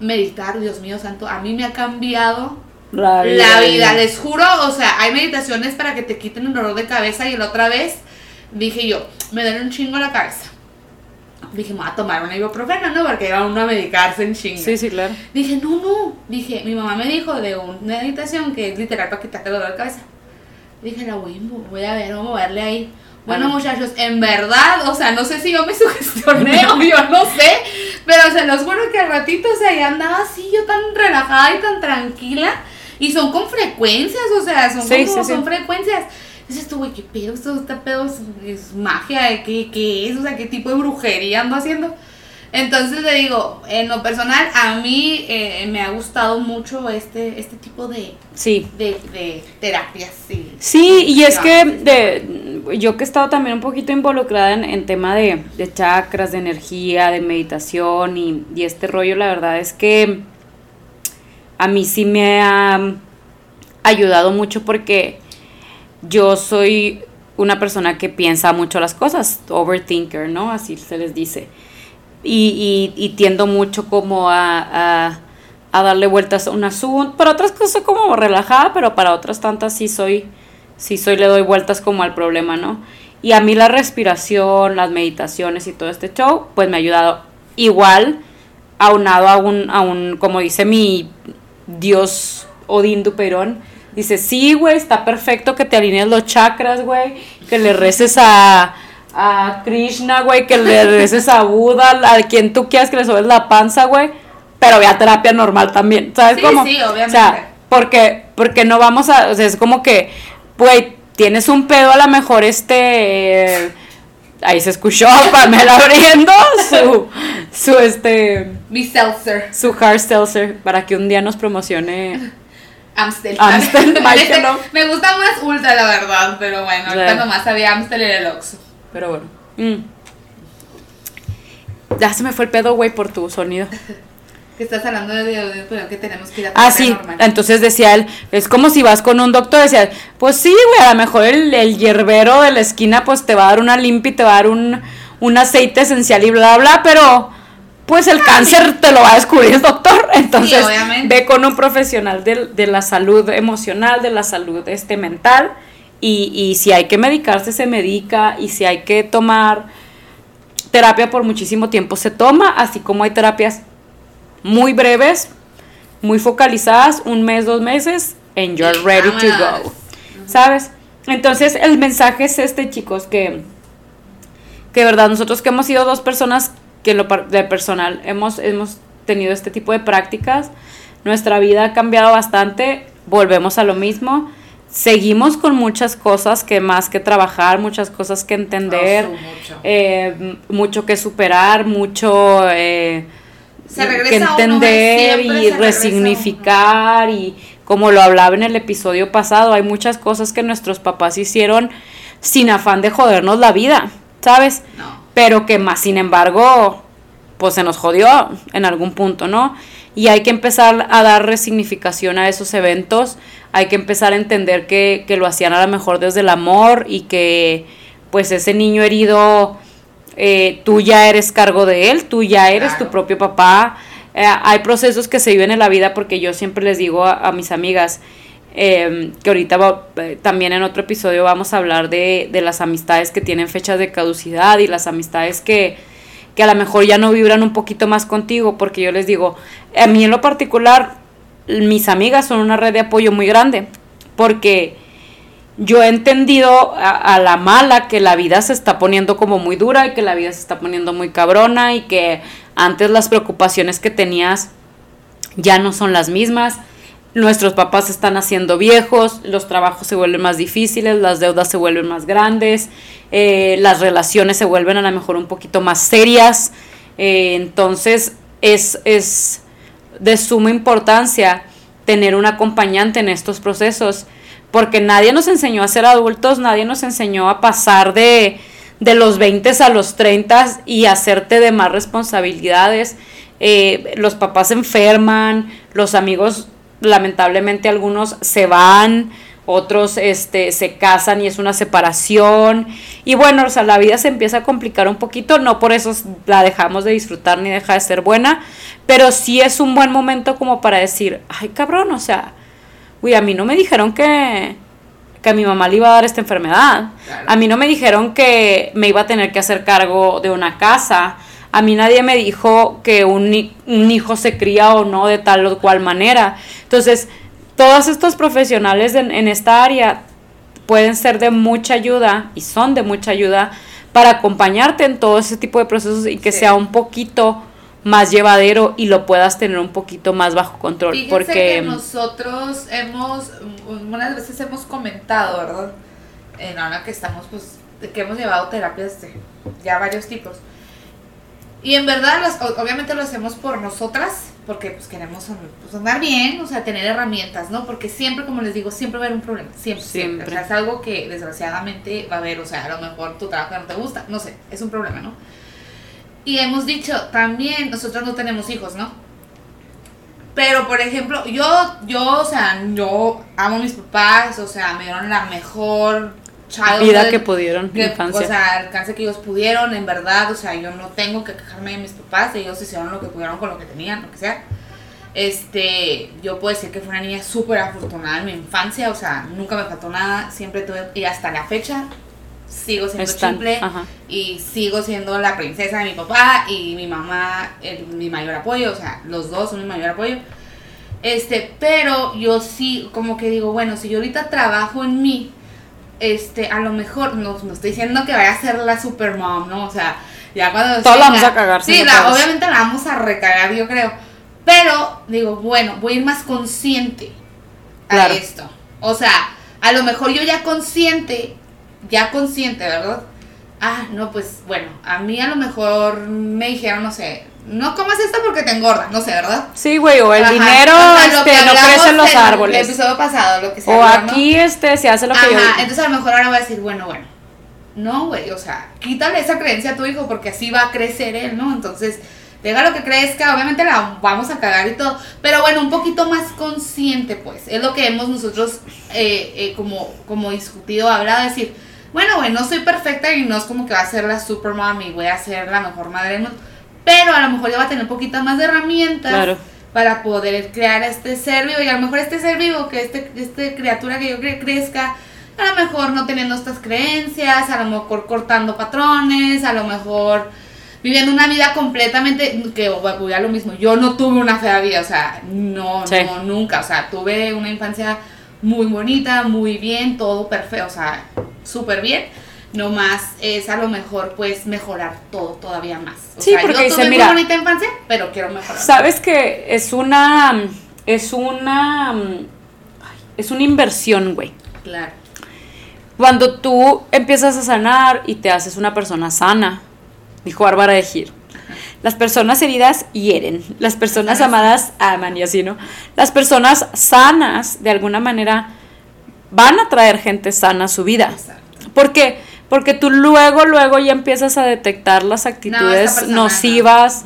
meditar, Dios mío santo, a mí me ha cambiado la vida. Les juro, o sea, hay meditaciones para que te quiten el dolor de cabeza y la otra vez dije yo, me duele un chingo la cabeza. Dije, me voy a tomar una ibuprofeno, ¿no? Porque iba uno a medicarse en chingo. Sí, sí, claro. Dije, no, no. Dije, mi mamá me dijo de una meditación que es literal para quitarte el dolor de cabeza. Dije, la voy, voy a ver, vamos a moverle ahí. Bueno, muchachos, en verdad, o sea, no sé si yo me sugestioné o yo no sé, pero se los juro que al ratito, o sea, ya andaba así, yo tan relajada y tan tranquila. Y son con frecuencias, o sea, son como, son frecuencias. Dices tú, güey, ¿qué pedo? Esto, este pedo es, magia, ¿qué, ¿qué es? O sea, ¿qué tipo de brujería ando haciendo? Entonces le digo, en lo personal, a mí eh, me ha gustado mucho este, este tipo de, Sí. de, de terapias. Sí, Sí, y es que de, yo que he estado también un poquito involucrada en, en tema de, de chakras, de energía, de meditación y, y este rollo, la verdad es que a mí sí me ha ayudado mucho porque yo soy una persona que piensa mucho las cosas, overthinker, ¿no? Así se les dice. Y, y, tiendo mucho como a, a, a darle vueltas a un asunto. Para otras cosas soy como relajada, pero para otras tantas sí soy, sí soy, le doy vueltas como al problema, ¿no? Y a mí la respiración, las meditaciones y todo este show, pues me ha ayudado igual, aunado a un, a un como dice mi dios Odín Duperón, dice, sí, güey, está perfecto que te alinees los chakras, güey, que le reces a, a Krishna, güey, que le reces a Buda, a quien tú quieras que le sobes la panza, güey, pero ve a terapia normal también, ¿sabes Sí, cómo? sí, obviamente. O sea, porque, porque no vamos a, o sea, es como que, güey, tienes un pedo a lo mejor este... Ahí se escuchó a Pamela abriendo su, su este, Mi seltzer. su hard seltzer para que un día nos promocione. Amstel. Amstel, ¿no? Me gusta más Ultra, la verdad, pero bueno, ahorita Sí. nomás había Amstel en el Oxxo. Pero bueno. Mm. Ya se me fue el pedo, güey, por tu sonido. Que estás hablando de, pero que tenemos que ir a Ah, sí. normal. Entonces decía él, es como si vas con un doctor, decía, pues sí, güey, a lo mejor el, el hierbero de la esquina, pues te va a dar una limpia y te va a dar un, un aceite esencial y bla, bla, bla, pero pues el cáncer te lo va a descubrir el doctor. Entonces, obviamente. ve con un profesional de, de la salud emocional, de la salud este mental, y, y si hay que medicarse, se medica, y si hay que tomar terapia por muchísimo tiempo, se toma, así como hay terapias muy breves, muy focalizadas, un mes, dos meses, and you're ready to go. ¿Sabes? Entonces, el mensaje es este, chicos, que, que de verdad nosotros que hemos sido dos personas que en lo de personal hemos, hemos tenido este tipo de prácticas, nuestra vida ha cambiado bastante, volvemos a lo mismo. Seguimos con muchas cosas que más que trabajar, muchas cosas que entender, Oh, mucho. eh, mucho que superar, mucho eh, Se regresa que entender y resignificar y como lo hablaba en el episodio pasado, hay muchas cosas que nuestros papás hicieron sin afán de jodernos la vida, ¿sabes? No. Pero que más, sin embargo, pues se nos jodió en algún punto, ¿no? Y hay que empezar a dar resignificación a esos eventos, hay que empezar a entender que, que lo hacían a lo mejor desde el amor y que pues ese niño herido, eh, tú ya eres cargo de él, tú ya eres Claro. tu propio papá. Eh, hay procesos que se viven en la vida porque yo siempre les digo a, a mis amigas, eh, que ahorita va- eh, también en otro episodio vamos a hablar de, de las amistades que tienen fechas de caducidad y las amistades que, que a lo mejor ya no vibran un poquito más contigo, porque yo les digo, a mí en lo particular, mis amigas son una red de apoyo muy grande, porque yo he entendido a, la mala que la vida se está poniendo como muy dura y que la vida se está poniendo muy cabrona y que antes las preocupaciones que tenías ya no son las mismas. Nuestros papás se están haciendo viejos, los trabajos se vuelven más difíciles, las deudas se vuelven más grandes, eh, las relaciones se vuelven a lo mejor un poquito más serias. eh, entonces es, es de suma importancia tener un acompañante en estos procesos, porque nadie nos enseñó a ser adultos, nadie nos enseñó a pasar de, de los 20 a los 30 y hacerte de más responsabilidades. Eh, los papás se enferman, los amigos lamentablemente algunos se van, otros este, se casan y es una separación. Y bueno, o sea, la vida se empieza a complicar un poquito, no por eso la dejamos de disfrutar ni deja de ser buena, pero sí es un buen momento como para decir, ay cabrón, o sea, uy, a mí no me dijeron que, que a mi mamá le iba a dar esta enfermedad, Claro. a mí no me dijeron que me iba a tener que hacer cargo de una casa, a mí nadie me dijo que un, un hijo se cría o no de tal o cual manera. Entonces, todos estos profesionales en, en esta área pueden ser de mucha ayuda y son de mucha ayuda para acompañarte en todo ese tipo de procesos y que Sí. sea un poquito más llevadero y lo puedas tener un poquito más bajo control. Fíjense porque que nosotros hemos, unas veces hemos comentado, ¿verdad? En ahora que estamos, pues, que hemos llevado terapias de ya varios tipos. Y en verdad, las- obviamente lo hacemos por nosotras, porque pues queremos pues, andar bien, o sea, tener herramientas, ¿no? Porque siempre, como les digo, siempre va a haber un problema, siempre, siempre. Siempre. O sea, es algo que desgraciadamente va a haber, o sea, a lo mejor tu trabajo no te gusta, no sé, es un problema, ¿no? Y hemos dicho, también, nosotros no tenemos hijos, ¿no? Pero, por ejemplo, yo, yo, o sea, yo amo a mis papás, o sea, me dieron la mejor Vida que pudieron, que, infancia. O sea, alcance que ellos pudieron, en verdad, o sea, yo no tengo que quejarme de mis papás, ellos hicieron lo que pudieron con lo que tenían, lo que sea. Este, yo puedo decir que fue una niña súper afortunada en mi infancia, o sea, nunca me faltó nada, siempre tuve, y hasta la fecha sigo siendo Están, simple ajá. y sigo siendo la princesa de mi papá y mi mamá el- mi mayor apoyo, o sea, los dos son mi mayor apoyo. Este, pero yo sí, como que digo, bueno, si yo ahorita trabajo en mí, este, a lo mejor, no, no estoy diciendo que vaya a ser la super mom, ¿no? O sea, ya cuando... Todos la vamos a cagar, Sí, la- obviamente la vamos a recagar, yo creo. Pero, digo, bueno, voy a ir más consciente a Claro. esto. O sea, a lo mejor yo ya consciente, ya consciente, ¿verdad? Ah, no, pues bueno, a mí a lo mejor me dijeron, no sé, no comas esto porque te engorda, no sé, ¿verdad? Sí, güey, o el Ajá, dinero o sea, lo este, no crece en los El árboles. episodio pasado, lo que se O aquí este se hace lo que yo digo. entonces a lo mejor ahora voy a decir, bueno, bueno. No, güey, o sea, quítale esa creencia a tu hijo porque así va a crecer él, ¿no? Entonces, déjalo que crezca, obviamente la vamos a cagar y todo, pero bueno, un poquito más consciente, pues. Es lo que hemos nosotros eh, eh, como, como discutido, hablado, decir, bueno, güey, no soy perfecta y no es como que va a ser la super mom y voy a ser la mejor madre del mundo, pero a lo mejor ya va a tener un poquito más de herramientas Claro. para poder crear este ser vivo y a lo mejor este ser vivo, que este, este criatura que yo cre- crezca, a lo mejor no teniendo estas creencias, a lo mejor cortando patrones, a lo mejor viviendo una vida completamente, que voy a lo mismo, yo no tuve una fea vida, o sea, no, Sí. no, nunca, o sea, tuve una infancia muy bonita, muy bien, todo perfecto, o sea, súper bien. No más es a lo mejor pues mejorar todo todavía más. O Sí, sea, porque yo dice, tuve mira, muy bonita infancia, pero quiero mejorar. Sabes que es una es una es una inversión, güey. Claro. Cuando tú empiezas a sanar y te haces una persona sana, dijo Bárbara de Gir. Las personas heridas hieren, las personas amadas aman y así, ¿no? Las personas sanas, de alguna manera, van a traer gente sana a su vida. Exacto. ¿Por qué? Porque tú luego, luego ya empiezas a detectar las actitudes persona no. nocivas,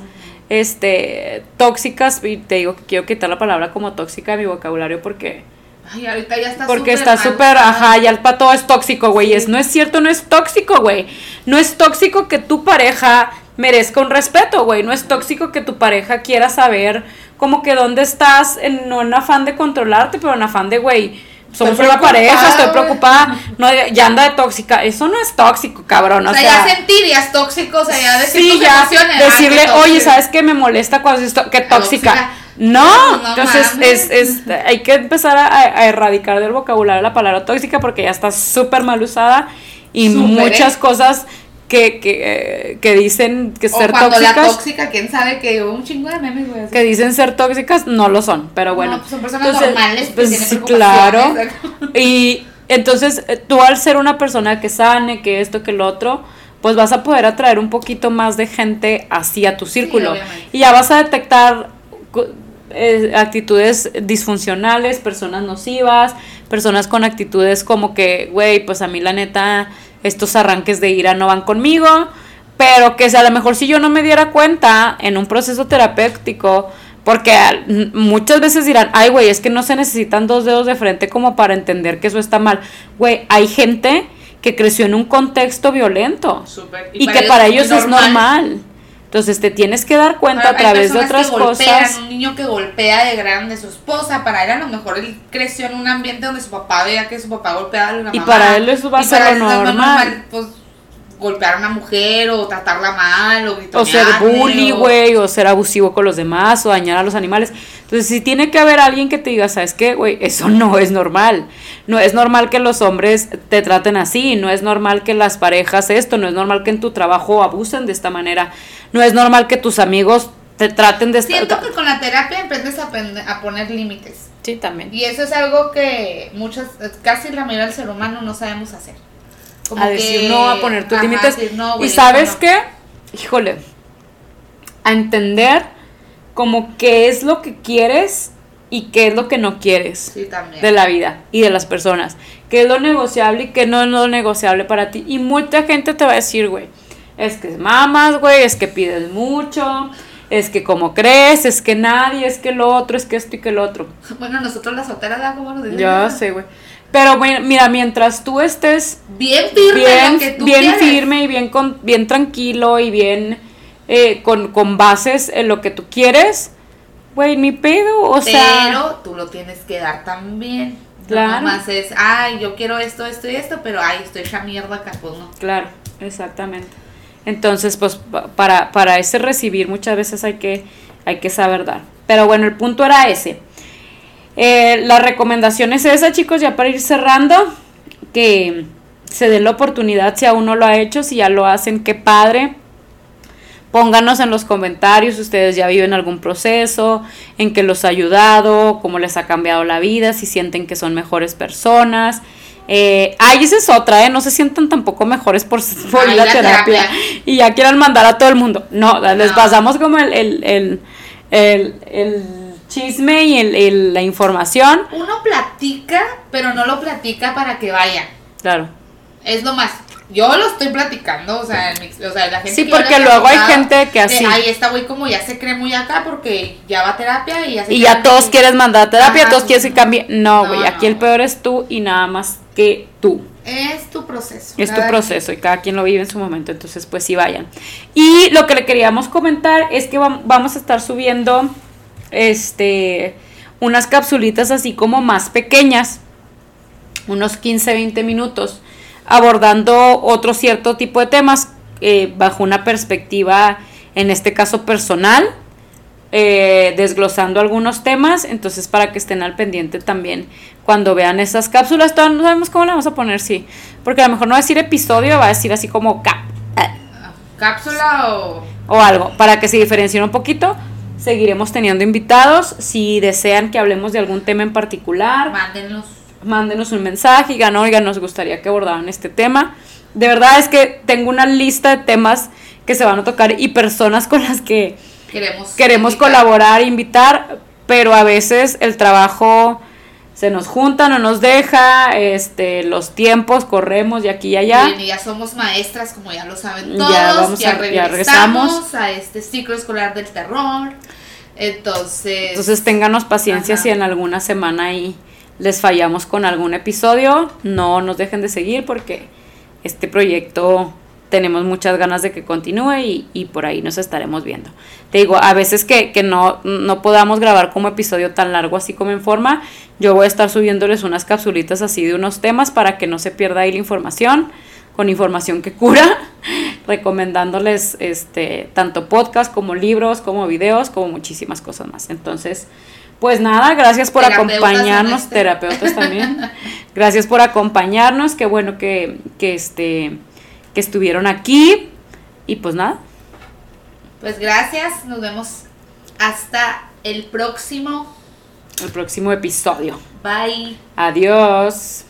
este, tóxicas, y te digo que quiero quitar la palabra como tóxica de mi vocabulario porque Ay, ahorita ya está porque súper está súper, ajá, ya el pato es tóxico, güey. Es, no es cierto, no es tóxico, güey. No es tóxico que tu pareja merezca un respeto, güey. No es tóxico que tu pareja quiera saber como que dónde estás, en, no en afán de controlarte, pero en afán de, güey, somos Estoy una pareja, estoy preocupada. No, ya anda de tóxica. Eso no es tóxico, cabrón. O sea, ya sentir ya tóxico, o sea, ya decir Sí, tus ya emociones. decirle, oye, tóxico". ¿sabes qué me molesta cuando es qué tóxica? Tóxica. No, No entonces es, es, hay que empezar a, a erradicar del vocabulario la palabra tóxica porque ya está súper mal usada y muchas ¿eh? cosas que, que, que dicen que O ser cuando la tóxicas, tóxica, quién sabe que un chingo de memes, güey. que dicen ser tóxicas, no lo son, pero bueno. No, pues son personas normales que pues tienen sí, preocupaciones. claro. Y entonces eh, tú al ser una persona que sane, que esto, que lo otro, pues vas a poder atraer un poquito más de gente así a tu círculo. y ya vas a detectar eh, actitudes disfuncionales, personas nocivas, personas con actitudes como que, güey, pues a mí la neta, estos arranques de ira no van conmigo, pero que a lo mejor si yo no me diera cuenta en un proceso terapéutico, porque muchas veces dirán, ay, güey, es que no se necesitan dos dedos de frente como para entender que eso está mal. Güey, hay gente que creció en un contexto violento y, que para ellos es normal. Entonces te tienes que dar cuenta Ahora, a través de otras que golpean, cosas. Un niño que golpea de grande a su esposa, para él a lo mejor él creció en un ambiente donde su papá veía que su papá golpeaba a una Y para él eso va a ser lo normal. Pues golpear a una mujer o tratarla mal o O ser bully, güey, o ser abusivo con los demás, o dañar a los animales. Entonces, si tiene que haber alguien que te diga, ¿sabes qué, güey? Eso no es normal. No es normal que los hombres te traten así, no es normal que las parejas esto, no es normal que en tu trabajo abusen de esta manera, no es normal que tus amigos te traten de esta Siento que con la terapia aprendes a poner límites. Sí, también. Y eso es algo que muchas, casi la mayoría del ser humano no sabemos hacer. Como a que- decir no, a poner tus límites. no, y sabes no. qué, híjole, a entender como qué es lo que quieres y qué es lo que no quieres Sí, de la vida y de las personas. Qué es lo negociable y qué no es lo negociable para ti. Y mucha gente te va a decir, güey, es que mamas, güey, es que pides mucho, es que como crees, es que nadie, es que lo otro, es que esto y que lo otro. Bueno, nosotros las solteras. ¿Cómo nos dicen? Ya sé, güey. Pero bueno, mira, mientras tú estés Bien firme que bien, tú bien quieres. firme y bien, con, bien tranquilo y bien eh, con, con bases en lo que tú quieres, güey, ni pedo, o sea... Pero tú lo tienes que dar también. Claro. No más es, ay, yo quiero esto, esto y esto, pero ay, estoy hecha mierda acá, pues no. Claro, exactamente. Entonces, pues pa- para, para ese recibir muchas veces hay que, hay que saber dar. Pero bueno, el punto era ese. Eh, la recomendación es esa, chicos, ya para ir cerrando, que se den la oportunidad si aún no lo ha hecho, si ya lo hacen, qué padre. Pónganos en los comentarios si ustedes ya viven algún proceso, en que los ha ayudado, cómo les ha cambiado la vida, si sienten que son mejores personas. Eh, ay, esa es otra, ¿eh? No se sientan tampoco mejores por, por ir a la terapia, terapia. y ya quieran mandar a todo el mundo. No, les pasamos como el, el, el, el- el chisme y el- el- la información. Uno platica, pero no lo platica para que vayan. Claro. Es lo más. Yo lo estoy platicando, o sea, el mix- o sea la gente Sí, que porque luego hay gente que así- Ay, esta güey como ya se cree muy acá porque ya va a terapia y ya se Y ya todos quieren mandar a terapia, Ajá, todos quieren que cambie. No, No, güey, aquí no. el peor es tú y nada más que tú. Es tu proceso. Es tu proceso y cada quien lo vive en su momento, entonces pues sí vayan. Y lo que le queríamos comentar es que vam- vamos a estar subiendo este unas capsulitas así como más pequeñas, unos 15, 20 minutos, abordando otro cierto tipo de temas eh, bajo una perspectiva, en este caso personal, eh, desglosando algunos temas, entonces para que estén al pendiente también cuando vean esas cápsulas, todavía no sabemos cómo le vamos a poner, sí, porque a lo mejor no va a decir episodio, va a decir así como cap Cápsula o. o algo, para que se diferencien un poquito. Seguiremos teniendo invitados. Si desean que hablemos de algún tema en particular, Mándenlos. mándenos un mensaje y digan, oigan, nos gustaría que abordaran este tema. De verdad es que tengo una lista de temas que se van a tocar y personas con las que Queremos. queremos invitar. colaborar, invitar, pero a veces el trabajo se nos junta, no nos deja, este, los tiempos, corremos de aquí y allá. Bien, y ya somos maestras, como ya lo saben todos. Ya, vamos a- ya regresamos, regresamos. a este ciclo escolar del terror. Entonces. Entonces ténganos paciencia Ajá. si en alguna semana ahí les fallamos con algún episodio. No nos dejen de seguir porque este proyecto tenemos muchas ganas de que continúe y, y por ahí nos estaremos viendo. Te digo, a veces que, que no, no podamos grabar como episodio tan largo así como en forma, yo voy a estar subiéndoles unas capsulitas así de unos temas para que no se pierda ahí la información, con información que cura, recomendándoles este tanto podcast como libros, como videos, como muchísimas cosas más. Entonces, pues nada, gracias por Terapeutas acompañarnos, este. terapeutas también. Gracias por acompañarnos, qué bueno que, que este que estuvieron aquí y pues nada, Pues gracias. Nos vemos hasta el próximo. el próximo episodio. Bye. Adiós.